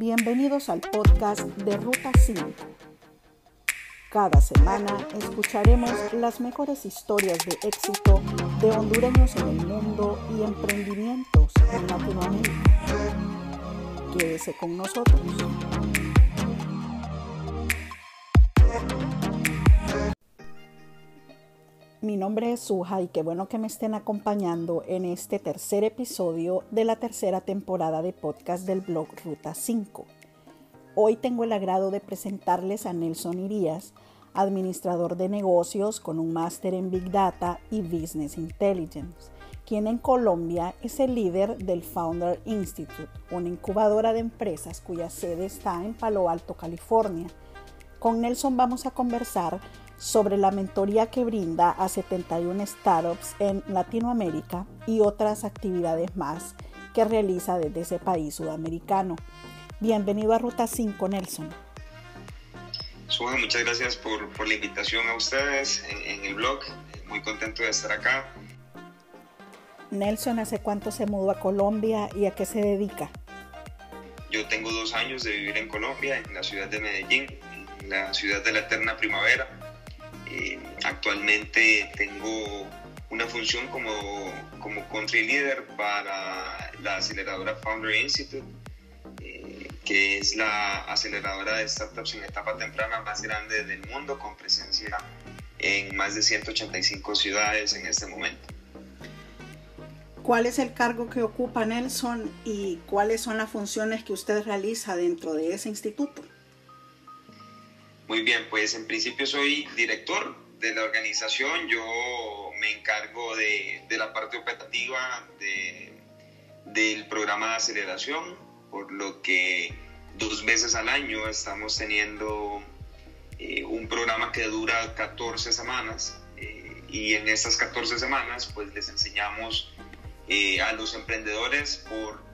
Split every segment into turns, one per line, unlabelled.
Bienvenidos al podcast de Ruta 5. Cada semana escucharemos las mejores historias de éxito de hondureños en el mundo y emprendimientos en Latinoamérica. Quédese con nosotros. Mi nombre es Suja y qué bueno que me estén acompañando en este tercer episodio de la tercera temporada de podcast del blog Ruta 5. Hoy tengo el agrado de presentarles a Nelson Irías, administrador de negocios con un máster en Big Data y Business Intelligence, quien en Colombia es el líder del Founder Institute, una incubadora de empresas cuya sede está en Palo Alto, California. Con Nelson vamos a conversar sobre la mentoría que brinda a 71 startups en Latinoamérica y otras actividades más que realiza desde ese país sudamericano. Bienvenido a Ruta 5, Nelson.
Suja, muchas gracias por, por, la invitación a ustedes en, en el blog. Muy contento de estar acá.
Nelson, ¿hace cuánto se mudó a Colombia y a qué se dedica?
Yo tengo dos años de vivir en Colombia, en la ciudad de Medellín, en la ciudad de la eterna primavera eh, actualmente tengo una función como, como country leader para la aceleradora Founder Institute, eh, que es la aceleradora de startups en etapa temprana más grande del mundo, con presencia en más de 185 ciudades en este momento.
¿Cuál es el cargo que ocupa Nelson y cuáles son las funciones que usted realiza dentro de ese instituto?
Muy bien, pues en principio soy director de la organización, yo me encargo de, de la parte operativa de, del programa de aceleración, por lo que dos veces al año estamos teniendo eh, un programa que dura 14 semanas eh, y en estas 14 semanas pues les enseñamos eh, a los emprendedores por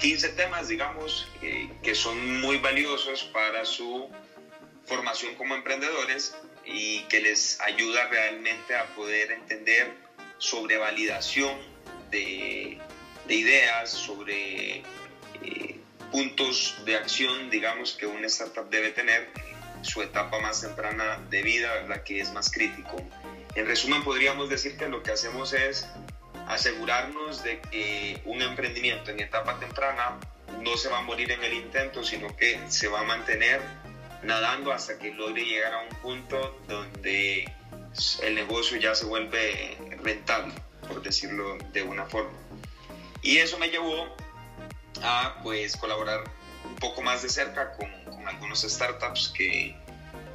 15 temas, digamos, que son muy valiosos para su formación como emprendedores y que les ayuda realmente a poder entender sobre validación de, de ideas, sobre eh, puntos de acción, digamos, que una startup debe tener en su etapa más temprana de vida, la que es más crítico. En resumen, podríamos decir que lo que hacemos es asegurarnos de que un emprendimiento en etapa temprana no se va a morir en el intento, sino que se va a mantener nadando hasta que logre llegar a un punto donde el negocio ya se vuelve rentable, por decirlo de una forma. Y eso me llevó a pues colaborar un poco más de cerca con, con algunos startups que,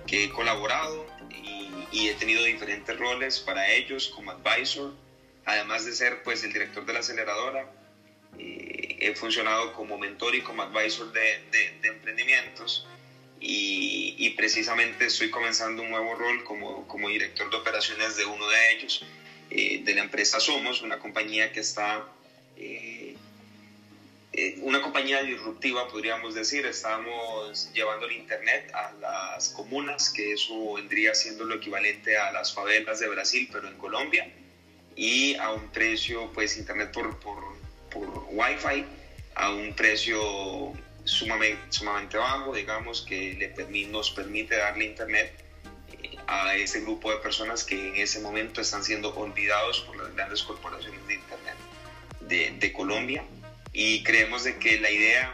que he colaborado y, y, he tenido diferentes roles para ellos como advisor, además de ser pues el director de la aceleradora. Eh, he funcionado como mentor y como advisor de, de, de emprendimientos y, y, precisamente estoy comenzando un nuevo rol como, como director de operaciones de uno de ellos, eh, de la empresa Somos, una compañía que está, eh, eh, una compañía disruptiva podríamos decir, estamos llevando el Internet a las comunas, que eso vendría siendo lo equivalente a las favelas de Brasil, pero en Colombia, y a un precio, pues Internet por, por, por Wi-Fi, a un precio sumamente, sumamente bajo, digamos, que le nos permite darle internet eh, a ese grupo de personas que en ese momento están siendo olvidados por las grandes corporaciones de internet de, de Colombia. Y creemos de que la idea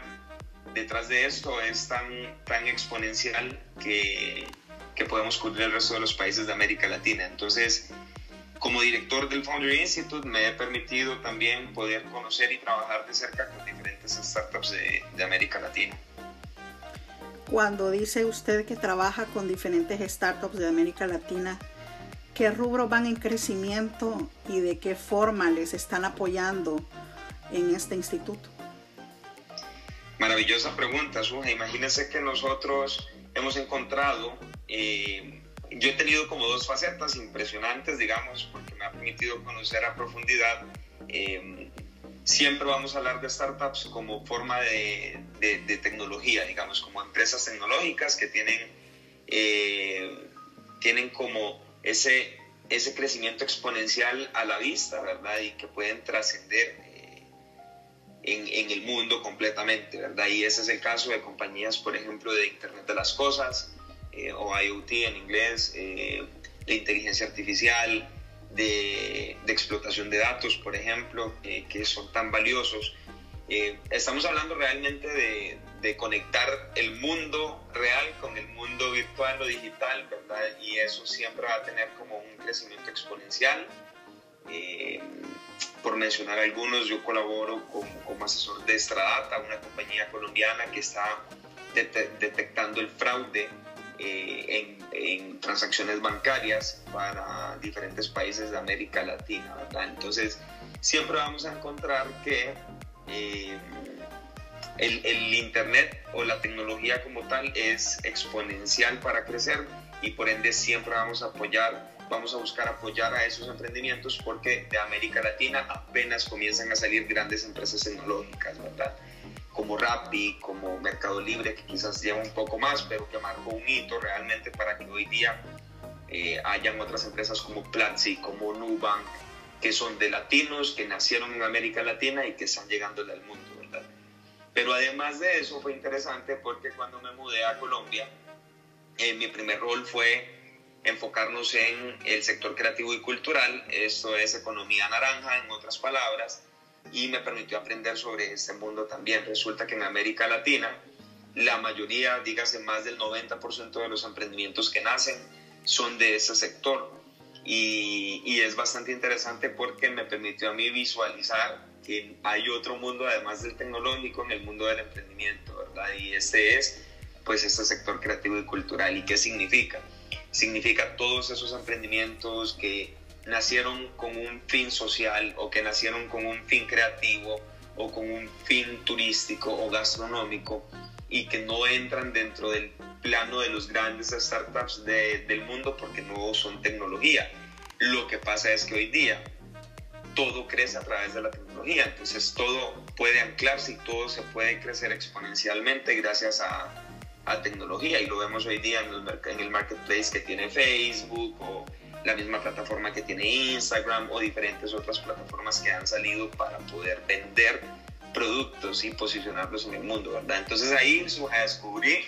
detrás de esto es tan, tan exponencial que, que podemos cubrir el resto de los países de América Latina. Entonces, como director del Founder Institute me he permitido también poder conocer y trabajar de cerca con diferentes startups de, de, América Latina.
Cuando dice usted que trabaja con diferentes startups de América Latina, ¿qué rubros van en crecimiento y de qué forma les están apoyando en este instituto?
Maravillosa pregunta, Suja. Imagínense que nosotros hemos encontrado eh, yo he tenido como dos facetas impresionantes, digamos, porque me ha permitido conocer a profundidad. Eh, siempre vamos a hablar de startups como forma de, de, tecnología, digamos, como empresas tecnológicas que tienen, eh, tienen como ese, ese crecimiento exponencial a la vista, ¿verdad? Y que pueden trascender en, el mundo completamente, ¿verdad? Y ese es el caso de compañías, por ejemplo, de Internet de las Cosas, eh, o IoT en inglés, eh, de inteligencia artificial, de, explotación de datos, por ejemplo, que son tan valiosos. estamos hablando realmente de, de, conectar el mundo real con el mundo virtual o digital, ¿verdad? Y eso siempre va a tener como un crecimiento exponencial. Eh, por mencionar algunos, yo colaboro como, asesor de Stradata, una compañía colombiana que está detectando el fraude eh, en, transacciones bancarias para diferentes países de América Latina, ¿verdad? Entonces, siempre vamos a encontrar que eh, el, el, Internet o la tecnología como tal es exponencial para crecer y por ende siempre vamos a apoyar vamos a buscar apoyar a esos emprendimientos porque de América Latina apenas comienzan a salir grandes empresas tecnológicas, ¿verdad? Como Rappi, como Mercado Libre, que quizás lleva un poco más, pero que marcó un hito realmente para que hoy día eh, hayan otras empresas como Platzi, como Nubank, que son de latinos, que nacieron en América Latina y que están llegando al mundo, ¿verdad? Pero además de eso fue interesante porque cuando me mudé a Colombia, eh, mi primer rol fue enfocarnos en el sector creativo y cultural, esto es economía naranja en otras palabras, y me permitió aprender sobre este mundo también. Resulta que en América Latina la mayoría, dígase más del 90% de los emprendimientos que nacen son de ese sector. Y, y, es bastante interesante porque me permitió a mí visualizar que hay otro mundo además del tecnológico en el mundo del emprendimiento, ¿verdad? Y este es pues este sector creativo y cultural. ¿Y qué significa? significa todos esos emprendimientos que nacieron con un fin social o que nacieron con un fin creativo o con un fin turístico o gastronómico y que no entran dentro del plano de los grandes startups del mundo porque no son tecnología. Lo que pasa es que hoy día todo crece a través de la tecnología, entonces todo puede anclarse y todo se puede crecer exponencialmente gracias a, a tecnología y lo vemos hoy día en en el marketplace que tiene Facebook o la misma plataforma que tiene Instagram o diferentes otras plataformas que han salido para poder vender productos y posicionarlos en el mundo, ¿verdad? Entonces ahí descubrí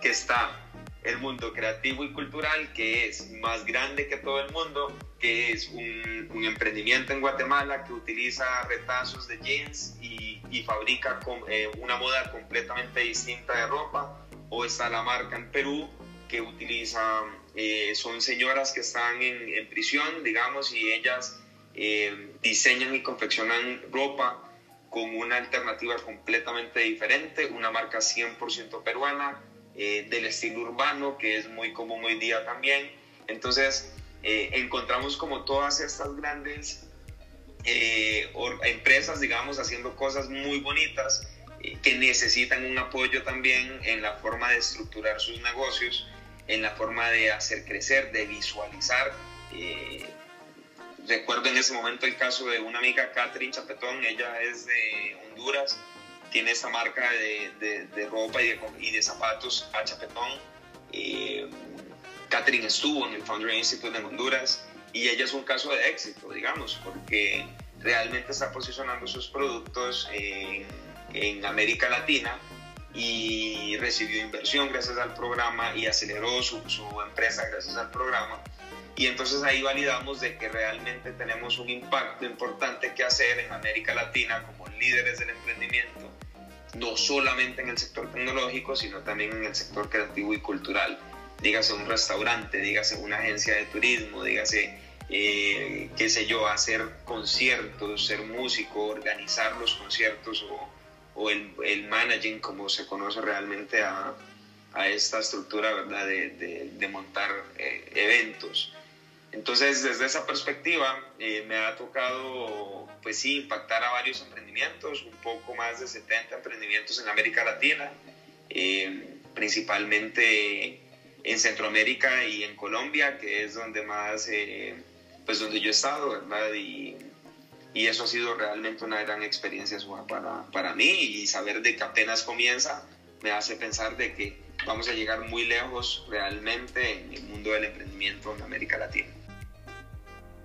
que está el mundo creativo y cultural, que es más grande que todo el mundo, que es un, un emprendimiento en Guatemala que utiliza retazos de jeans y, y fabrica con, eh, una moda completamente distinta de ropa o está la marca en Perú que utiliza, eh, son señoras que están en, prisión, digamos, y ellas eh, diseñan y confeccionan ropa con una alternativa completamente diferente, una marca 100% peruana, eh, del estilo urbano, que es muy común hoy día también. Entonces, encontramos como todas estas grandes empresas, digamos, haciendo cosas muy bonitas que necesitan un apoyo también en la forma de estructurar sus negocios, en la forma de hacer crecer, de visualizar. Eh, recuerdo en ese momento el caso de una amiga, Catherine Chapetón, ella es de Honduras, tiene esa marca de, de, ropa y de, zapatos a Chapetón. Eh, Catherine estuvo en el Foundry Institute en Honduras y ella es un caso de éxito, digamos, porque realmente está posicionando sus productos en América Latina y recibió inversión gracias al programa y aceleró su, empresa gracias al programa. Y entonces ahí validamos de que realmente tenemos un impacto importante que hacer en América Latina como líderes del emprendimiento, no solamente en el sector tecnológico, sino también en el sector creativo y cultural. Dígase un restaurante, dígase una agencia de turismo, dígase, eh, qué sé yo, hacer conciertos, ser músico, organizar los conciertos o, o el, el managing, como se conoce realmente a, a esta estructura ¿verdad? De, de, montar eh, eventos. Entonces, desde esa perspectiva, eh, me ha tocado, pues sí, impactar a varios emprendimientos, un poco más de 70 emprendimientos en América Latina, eh, principalmente en Centroamérica y en Colombia, que es donde más, pues donde yo he estado, ¿verdad? Y y eso ha sido realmente una gran experiencia para, para mí y saber de que apenas comienza me hace pensar de que vamos a llegar muy lejos realmente en el mundo del emprendimiento en América Latina.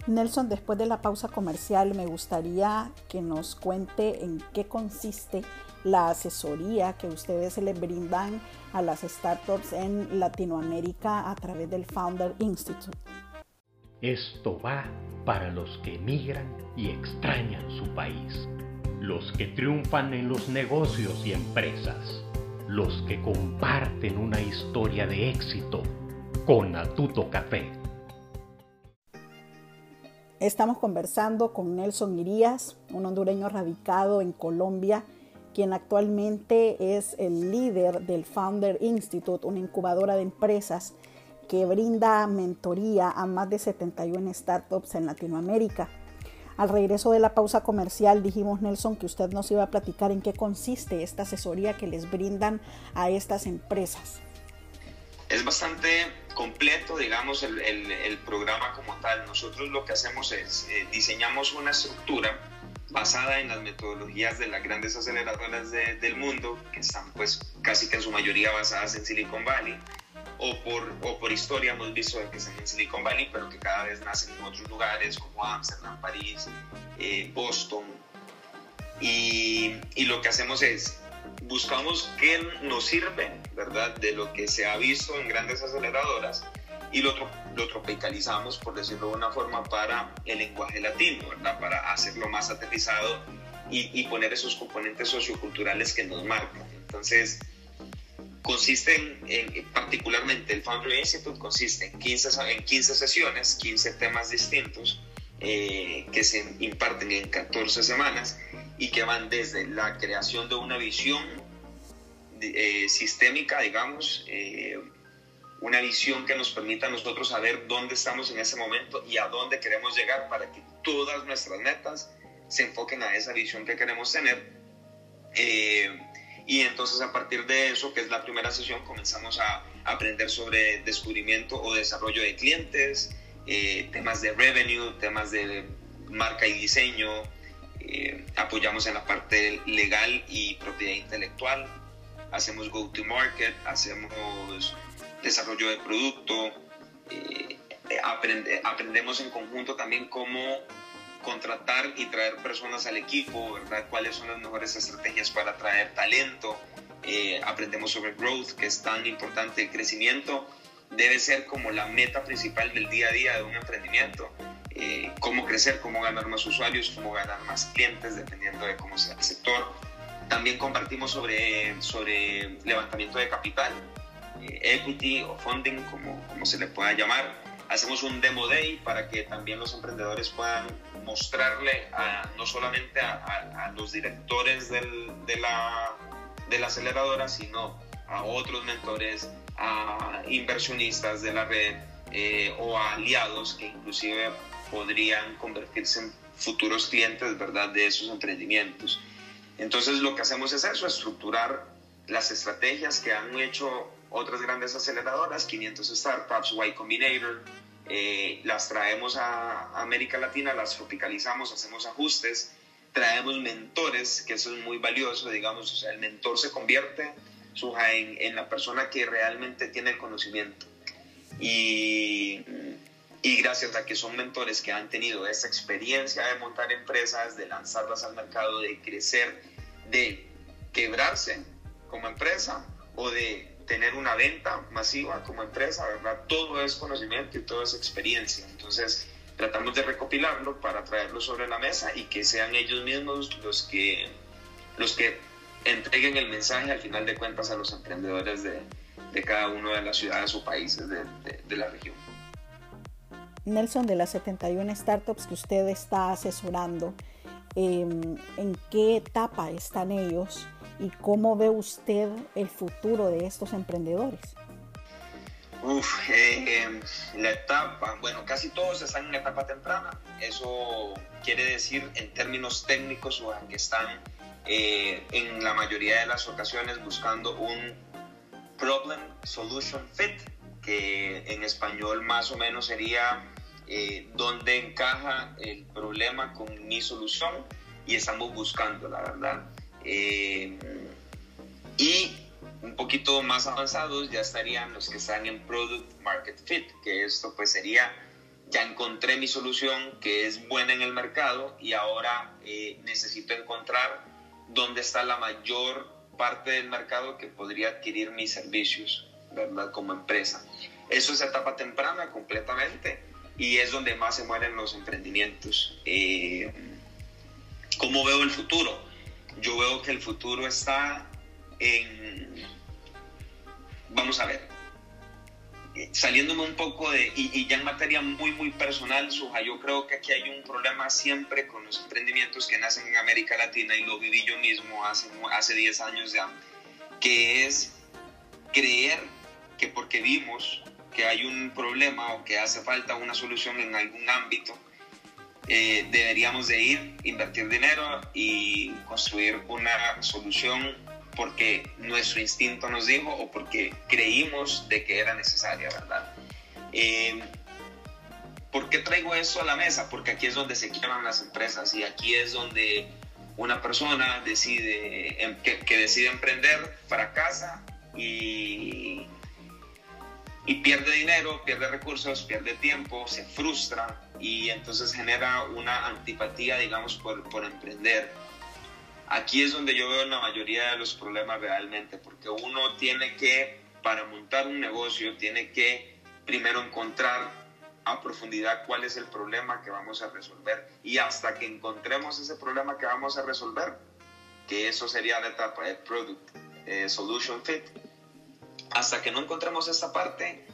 Nelson, después de la pausa comercial, me gustaría que nos cuente en qué consiste la asesoría que ustedes le brindan a las startups en Latinoamérica a través del Founder Institute.
Esto va para los que emigran y extrañan su país, los que triunfan en los negocios y empresas, los que comparten una historia de éxito con Atuto Café.
Estamos conversando con Nelson Irías, un hondureño radicado en Colombia, quien actualmente es el líder del Founder Institute, una incubadora de empresas que brinda mentoría a más de 71 startups en Latinoamérica. Al regreso de la pausa comercial dijimos, Nelson, que usted nos iba a platicar en qué consiste esta asesoría que les brindan a estas empresas.
Es bastante completo, digamos, el, programa como tal. Nosotros lo que hacemos es eh, diseñamos una estructura basada en las metodologías de las grandes aceleradoras del mundo, que están pues casi que en su mayoría basadas en Silicon Valley, o por, o por historia hemos visto que están en Silicon Valley, pero que cada vez nacen en otros lugares como Amsterdam, París, eh, Boston. Y, y lo que hacemos es buscamos qué nos sirve, ¿verdad? De lo que se ha visto en grandes aceleradoras y lo, lo tropicalizamos, por decirlo de una forma, para el lenguaje latino, ¿verdad? Para hacerlo más aterrizado y, y poner esos componentes socioculturales que nos marcan. Entonces, consiste en, particularmente el Foundry Institute, consiste en 15, en 15 sesiones, 15 temas distintos eh, que se imparten en 14 semanas y que van desde la creación de una visión eh, sistémica, digamos, eh, una visión que nos permita a nosotros saber dónde estamos en ese momento y a dónde queremos llegar para que todas nuestras metas se enfoquen a esa visión que queremos tener. Eh, y entonces a partir de eso, que es la primera sesión, comenzamos a aprender sobre descubrimiento o desarrollo de clientes, temas de revenue, temas de marca y diseño, eh, apoyamos en la parte legal y propiedad intelectual, hacemos go-to-market, hacemos desarrollo de producto, eh, aprendemos en conjunto también cómo contratar y traer personas al equipo, ¿verdad? cuáles son las mejores estrategias para atraer talento, eh, aprendemos sobre growth, que es tan importante, el crecimiento debe ser como la meta principal del día a día de un emprendimiento eh, cómo crecer, cómo ganar más usuarios, cómo ganar más clientes, dependiendo de cómo sea el sector. También compartimos sobre, sobre levantamiento de capital, eh, equity o funding, como, como se le pueda llamar. Hacemos un demo day para que también los emprendedores puedan mostrarle a, no solamente a, a, los directores del, de, la, de la aceleradora, sino a otros mentores, a inversionistas de la red eh, o a aliados que inclusive podrían convertirse en futuros clientes, ¿verdad?, de esos emprendimientos. Entonces lo que hacemos es eso, estructurar las estrategias que han hecho otras grandes aceleradoras, 500 startups, Y Combinator, eh, las traemos a América Latina, las tropicalizamos, hacemos ajustes, traemos mentores, que eso es muy valioso, digamos, o sea, el mentor se convierte en, en la persona que realmente tiene el conocimiento. Y y gracias a que son mentores que han tenido esa experiencia de montar empresas, de lanzarlas al mercado, de crecer, de quebrarse como empresa o de tener una venta masiva como empresa, ¿verdad? Todo es conocimiento y todo es experiencia. Entonces, tratamos de recopilarlo para traerlo sobre la mesa y que sean ellos mismos los que, los que entreguen el mensaje al final de cuentas a los emprendedores de, de cada una de las ciudades o países de, de la región.
Nelson, de las 71 startups que usted está asesorando, em, ¿en qué etapa están ellos y cómo ve usted el futuro de estos emprendedores?
Uf, eh, em, la etapa, bueno, casi todos están en etapa temprana. Eso quiere decir en términos técnicos o que están eh, en la mayoría de las ocasiones buscando un problem solution fit, que en español más o menos sería eh, dónde encaja el problema con mi solución y estamos buscando, la verdad. Eh, y un poquito más avanzados ya estarían los que están en Product Market Fit, que esto pues sería ya encontré mi solución que es buena en el mercado y ahora eh, necesito encontrar dónde está la mayor parte del mercado que podría adquirir mis servicios, ¿verdad? Como empresa. Eso es etapa temprana completamente y es donde más se mueren los emprendimientos. Eh, ¿Cómo veo el futuro? Yo veo que el futuro está en... Vamos a ver, saliéndome un poco de, y, ya en materia muy, muy personal, Suja, yo creo que aquí hay un problema siempre con los emprendimientos que nacen en América Latina y lo viví yo mismo hace, hace 10 años ya, que es creer que porque vimos que hay un problema o que hace falta una solución en algún ámbito, eh, deberíamos de ir, invertir dinero y construir una solución porque nuestro instinto nos dijo o porque creímos de que era necesaria, ¿verdad? Eh, ¿Por qué traigo esto a la mesa? Porque aquí es donde se quiebran las empresas y aquí es donde una persona decide, em, que, que decide emprender, fracasa y, y pierde dinero, pierde recursos, pierde tiempo, se frustra y entonces genera una antipatía, digamos, por, por emprender. Aquí es donde yo veo la mayoría de los problemas realmente, porque uno tiene que, para montar un negocio, tiene que primero encontrar a profundidad cuál es el problema que vamos a resolver y hasta que encontremos ese problema que vamos a resolver, que eso sería la etapa de Product eh, Solution Fit, hasta que no encontremos esta parte,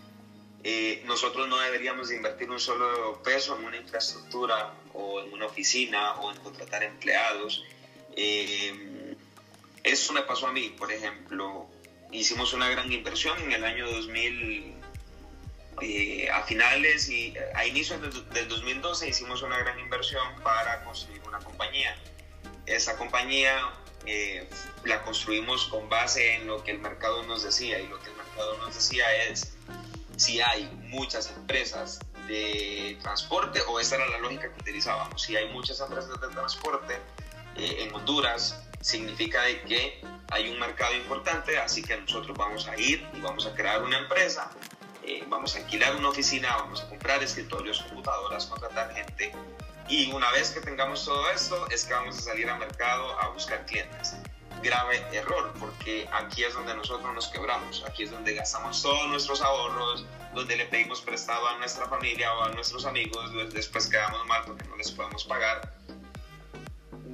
eh, nosotros no deberíamos invertir un solo peso en una infraestructura o en una oficina o en contratar empleados eh, eso me pasó a mí, por ejemplo, hicimos una gran inversión en el año 2000, eh, a finales y a inicios del, 2012 hicimos una gran inversión para construir una compañía. Esa compañía eh, la construimos con base en lo que el mercado nos decía y lo que el mercado nos decía es si hay muchas empresas de transporte o esa era la lógica que utilizábamos, si hay muchas empresas de transporte eh, en Honduras, significa de que hay un mercado importante, así que nosotros vamos a ir y vamos a crear una empresa, eh, vamos a alquilar una oficina, vamos a comprar escritorios, computadoras, contratar gente y una vez que tengamos todo esto es que vamos a salir al mercado a buscar clientes. Grave error, porque aquí es donde nosotros nos quebramos, aquí es donde gastamos todos nuestros ahorros, donde le pedimos prestado a nuestra familia o a nuestros amigos, después quedamos mal porque no les podemos pagar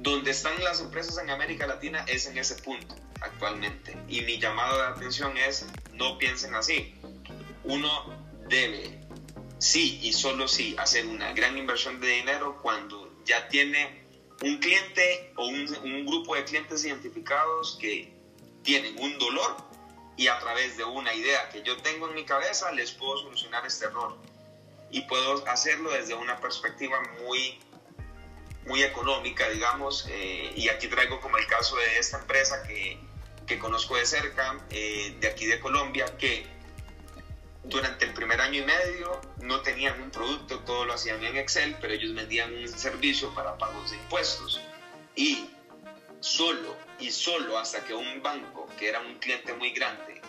donde están las empresas en América Latina es en ese punto actualmente. Y mi llamado de atención es, no piensen así. Uno debe, sí y solo sí, hacer una gran inversión de dinero cuando ya tiene un cliente o un, grupo de clientes identificados que tienen un dolor y a través de una idea que yo tengo en mi cabeza les puedo solucionar este error. Y puedo hacerlo desde una perspectiva muy muy económica, digamos, eh, y aquí traigo como el caso de esta empresa que, que conozco de cerca, eh, de aquí de Colombia, que durante el primer año y medio no tenían un producto, todo lo hacían en Excel, pero ellos vendían un servicio para pagos de impuestos. Y solo y solo hasta que un banco, que era un cliente muy grande,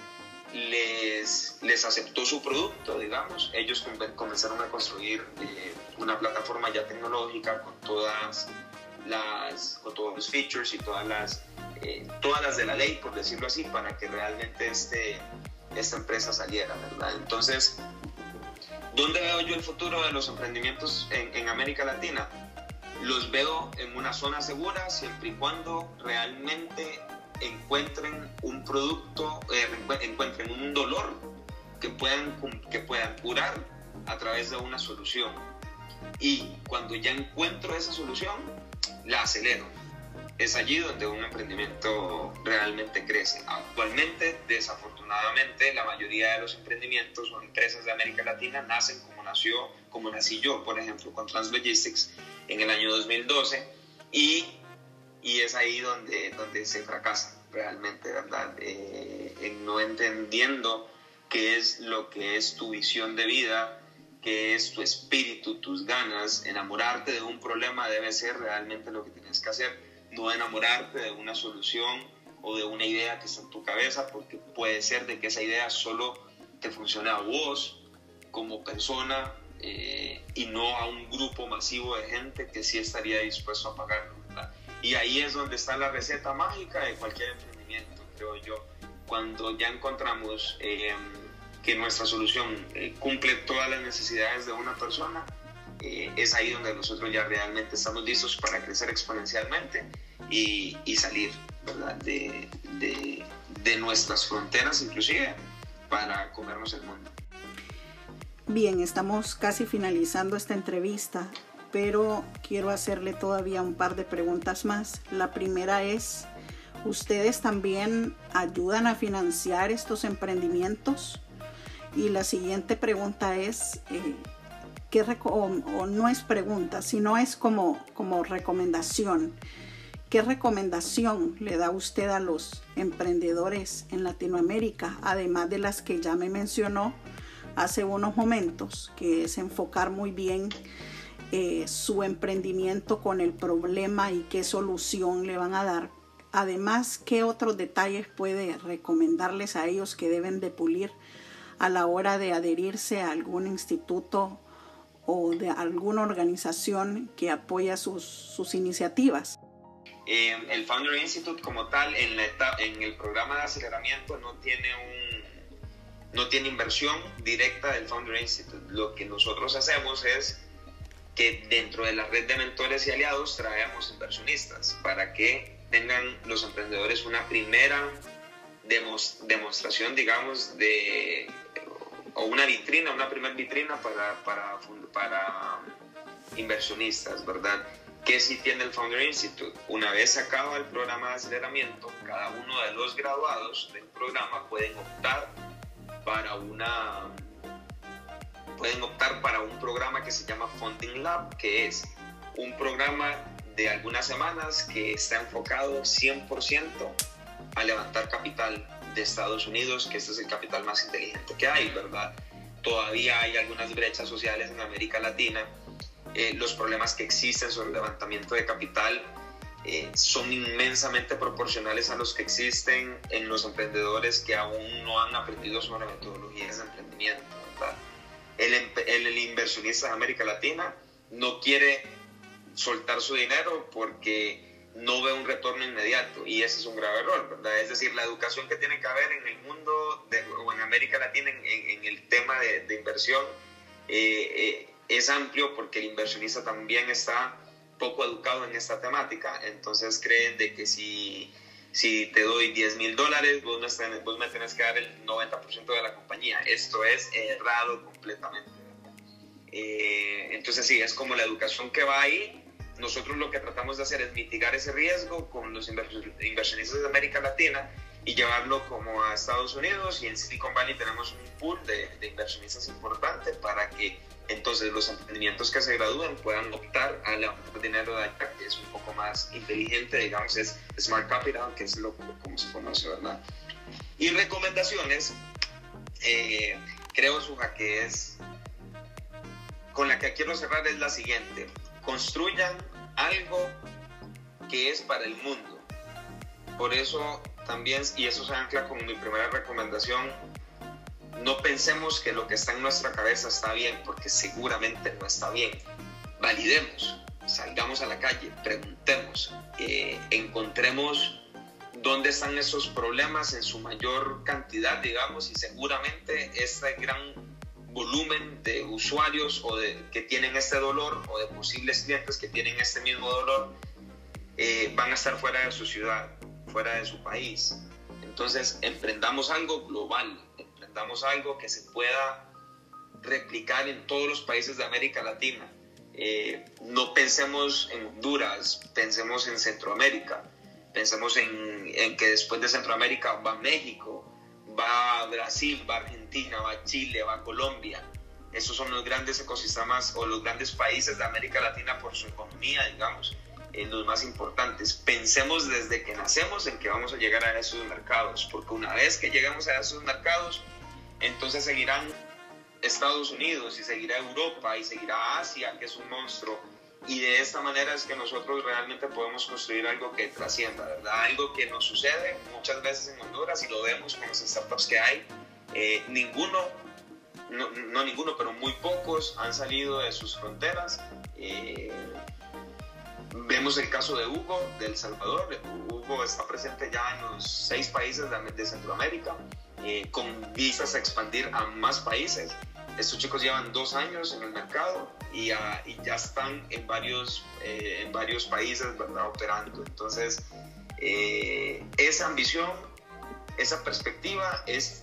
les, les aceptó su producto, digamos, ellos comenzaron a construir eh, una plataforma ya tecnológica con todas las, con todos los features y todas las, eh, todas las de la ley, por decirlo así, para que realmente este, esta empresa saliera, ¿verdad? Entonces, ¿dónde veo yo el futuro de los emprendimientos en, América Latina? Los veo en una zona segura siempre y cuando realmente encuentren un producto, eh, encuentren un dolor que puedan, que puedan curar a través de una solución. Y cuando ya encuentro esa solución, la acelero. Es allí donde un emprendimiento realmente crece. Actualmente, desafortunadamente, la mayoría de los emprendimientos o empresas de América Latina nacen como nació, como nací yo, por ejemplo, con Translogistics en el año 2012 y y es ahí donde, donde se fracasa realmente, ¿verdad? Eh, en no entendiendo qué es lo que es tu visión de vida, qué es tu espíritu, tus ganas. Enamorarte de un problema debe ser realmente lo que tienes que hacer, no enamorarte de una solución o de una idea que está en tu cabeza, porque puede ser de que esa idea solo te funcione a vos como persona eh, y no a un grupo masivo de gente que sí estaría dispuesto a pagarlo. Y ahí es donde está la receta mágica de cualquier emprendimiento, creo yo. Cuando ya encontramos eh, que nuestra solución eh, cumple todas las necesidades de una persona, es ahí donde nosotros ya realmente estamos listos para crecer exponencialmente y, y salir De, de, de nuestras fronteras inclusive para comernos el mundo.
Bien, estamos casi finalizando esta entrevista, pero quiero hacerle todavía un par de preguntas más. La primera es, ¿ustedes también ayudan a financiar estos emprendimientos? Y la siguiente pregunta es, eh, ¿qué o, no es pregunta, sino es como, como recomendación? ¿Qué recomendación le da usted a los emprendedores en Latinoamérica, además de las que ya me mencionó? hace unos momentos, que es enfocar muy bien eh, su emprendimiento con el problema y qué solución le van a dar. Además, ¿qué otros detalles puede recomendarles a ellos que deben de pulir a la hora de adherirse a algún instituto o de alguna organización que apoya sus, sus iniciativas?
Eh, el Founder Institute como tal en, en el programa de aceleramiento no tiene un no tiene inversión directa del Founder Institute. Lo que nosotros hacemos es que dentro de la red de mentores y aliados traemos inversionistas para que tengan los emprendedores una primera demostración, digamos, de o una vitrina, una primera vitrina para, para, para inversionistas, ¿verdad? Que si tiene el Founder Institute. Una vez acaba el programa de aceleramiento, cada uno de los graduados del programa pueden optar para una pueden optar para un programa que se llama Funding Lab, que es un programa de algunas semanas que está enfocado 100% a levantar capital de Estados Unidos, que este es el capital más inteligente que hay, ¿verdad? Todavía hay algunas brechas sociales en América Latina. Eh, los problemas que existen sobre el levantamiento de capital eh, son inmensamente proporcionales a los que existen en los emprendedores que aún no han aprendido sobre metodologías de emprendimiento. El, el, inversionista de América Latina no quiere soltar su dinero porque no ve un retorno inmediato y ese es un grave error, ¿verdad? Es decir, la educación que tiene que haber en el mundo o en América Latina en, el tema de, inversión eh, eh, es amplio porque el inversionista también está poco educado en esta temática, entonces creen de que si, si te doy 10 mil dólares, vos, me tenés que dar el 90% de la compañía. Esto es errado completamente. Eh, entonces sí, es como la educación que va ahí. Nosotros lo que tratamos de hacer es mitigar ese riesgo con los inversionistas de América Latina y llevarlo como a Estados Unidos y en Silicon Valley tenemos un pool de, de inversionistas importante para que entonces los emprendimientos que se gradúen puedan optar a levantar dinero de allá, que es un poco más inteligente, digamos, es Smart Capital, que es lo como se conoce, ¿verdad? Y recomendaciones, eh, creo, Suja, que es con la que quiero cerrar es la siguiente. Construyan algo que es para el mundo. Por eso también, y eso se ancla con mi primera recomendación, no pensemos que lo que está en nuestra cabeza está bien, porque seguramente no está bien. Validemos, salgamos a la calle, preguntemos, eh, encontremos dónde están esos problemas en su mayor cantidad, digamos, y seguramente este gran volumen de usuarios o de, que tienen este dolor o de posibles clientes que tienen este mismo dolor eh, van a estar fuera de su ciudad, fuera de su país. Entonces, emprendamos algo global, damos algo que se pueda replicar en todos los países de América Latina. Eh, no pensemos en Honduras, pensemos en Centroamérica, pensemos en, en, que después de Centroamérica va México, va Brasil, va Argentina, va Chile, va Colombia. Esos son los grandes ecosistemas o los grandes países de América Latina por su economía, digamos, en los más importantes. Pensemos desde que nacemos en que vamos a llegar a esos mercados, porque una vez que llegamos a esos mercados, entonces seguirán Estados Unidos y seguirá Europa y seguirá Asia, que es un monstruo. Y de esta manera es que nosotros realmente podemos construir algo que trascienda, ¿verdad? Algo que nos sucede muchas veces en Honduras y lo vemos con las startups que hay. Eh, ninguno no, ninguno, pero muy pocos han salido de sus fronteras. Eh, vemos el caso de Hugo, de El Salvador. Hugo está presente ya en los seis países de, Centroamérica, eh, con vistas a expandir a más países. Estos chicos llevan dos años en el mercado y, ya están en varios, eh, en varios países operando. Entonces, esa ambición, esa perspectiva es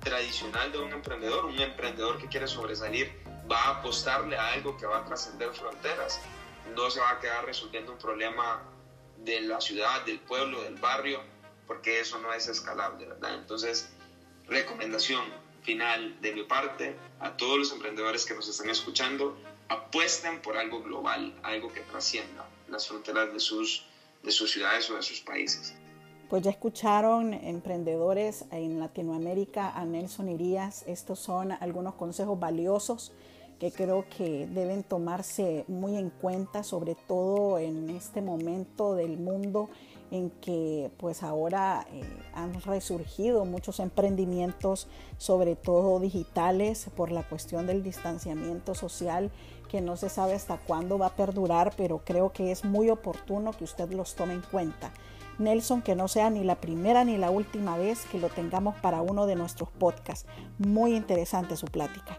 tradicional de un emprendedor. Un emprendedor que quiere sobresalir va a apostarle a algo que va a trascender fronteras. No se va a quedar resolviendo un problema de la ciudad, del pueblo, del barrio, porque eso no es escalable, ¿verdad? Entonces, recomendación final de mi parte a todos los emprendedores que nos están escuchando, apuesten por algo global, algo que trascienda las fronteras de sus, de sus ciudades o de sus países.
Pues ya escucharon emprendedores en Latinoamérica a Nelson Irías. Estos son algunos consejos valiosos que creo que deben tomarse muy en cuenta, sobre todo en este momento del mundo en que pues ahora eh, han resurgido muchos emprendimientos, sobre todo digitales, por la cuestión del distanciamiento social, que no se sabe hasta cuándo va a perdurar, pero creo que es muy oportuno que usted los tome en cuenta. Nelson, que no sea ni la primera ni la última vez que lo tengamos para uno de nuestros podcasts. Muy interesante su plática.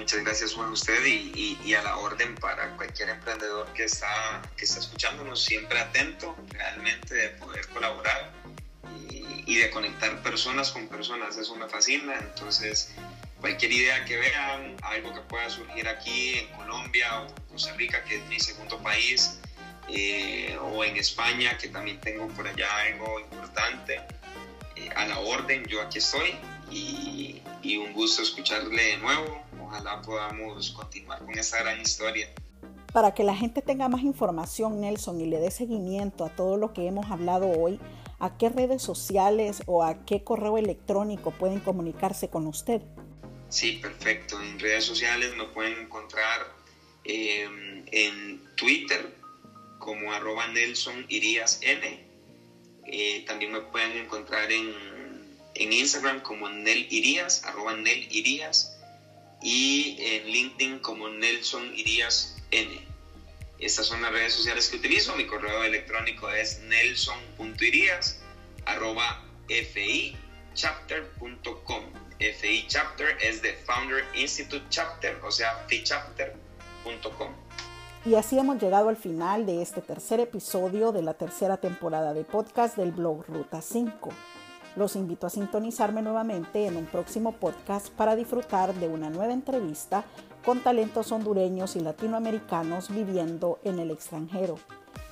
Muchas gracias Juan, a usted y, a la orden para cualquier emprendedor que está, que está escuchándonos, siempre atento realmente de poder colaborar y, y de conectar personas con personas, eso me fascina, entonces cualquier idea que vean, algo que pueda surgir aquí en Colombia o Costa Rica, que es mi segundo país, eh, o en España, que también tengo por allá algo importante. Eh, a la orden, yo aquí estoy y, y un gusto escucharle de nuevo. Ojalá podamos continuar con esta gran historia.
Para que la gente tenga más información, Nelson, y le dé seguimiento a todo lo que hemos hablado hoy, ¿a qué redes sociales o a qué correo electrónico pueden comunicarse con usted?
Sí, perfecto. En redes sociales me pueden encontrar eh, en Twitter como arroba Nelson Irías N. Eh, también me pueden encontrar en, en, Instagram como Nel Irías, arroba Nel Irías, y en LinkedIn como Nelson Irías N. Estas son las redes sociales que utilizo. Mi correo electrónico es nelson.irías arroba fichapter.com. FI Chapter es de Founder Institute Chapter, o sea, fichapter.com.
Y así hemos llegado al final de este tercer episodio de la tercera temporada de podcast del blog Ruta 5. Los invito a sintonizarme nuevamente en un próximo podcast para disfrutar de una nueva entrevista con talentos hondureños y latinoamericanos viviendo en el extranjero.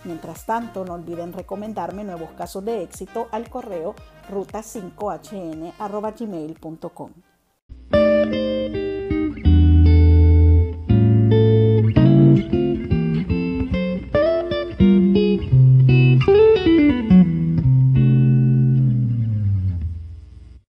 Mientras tanto, no olviden recomendarme nuevos casos de éxito al correo ruta5hn.gmail.com.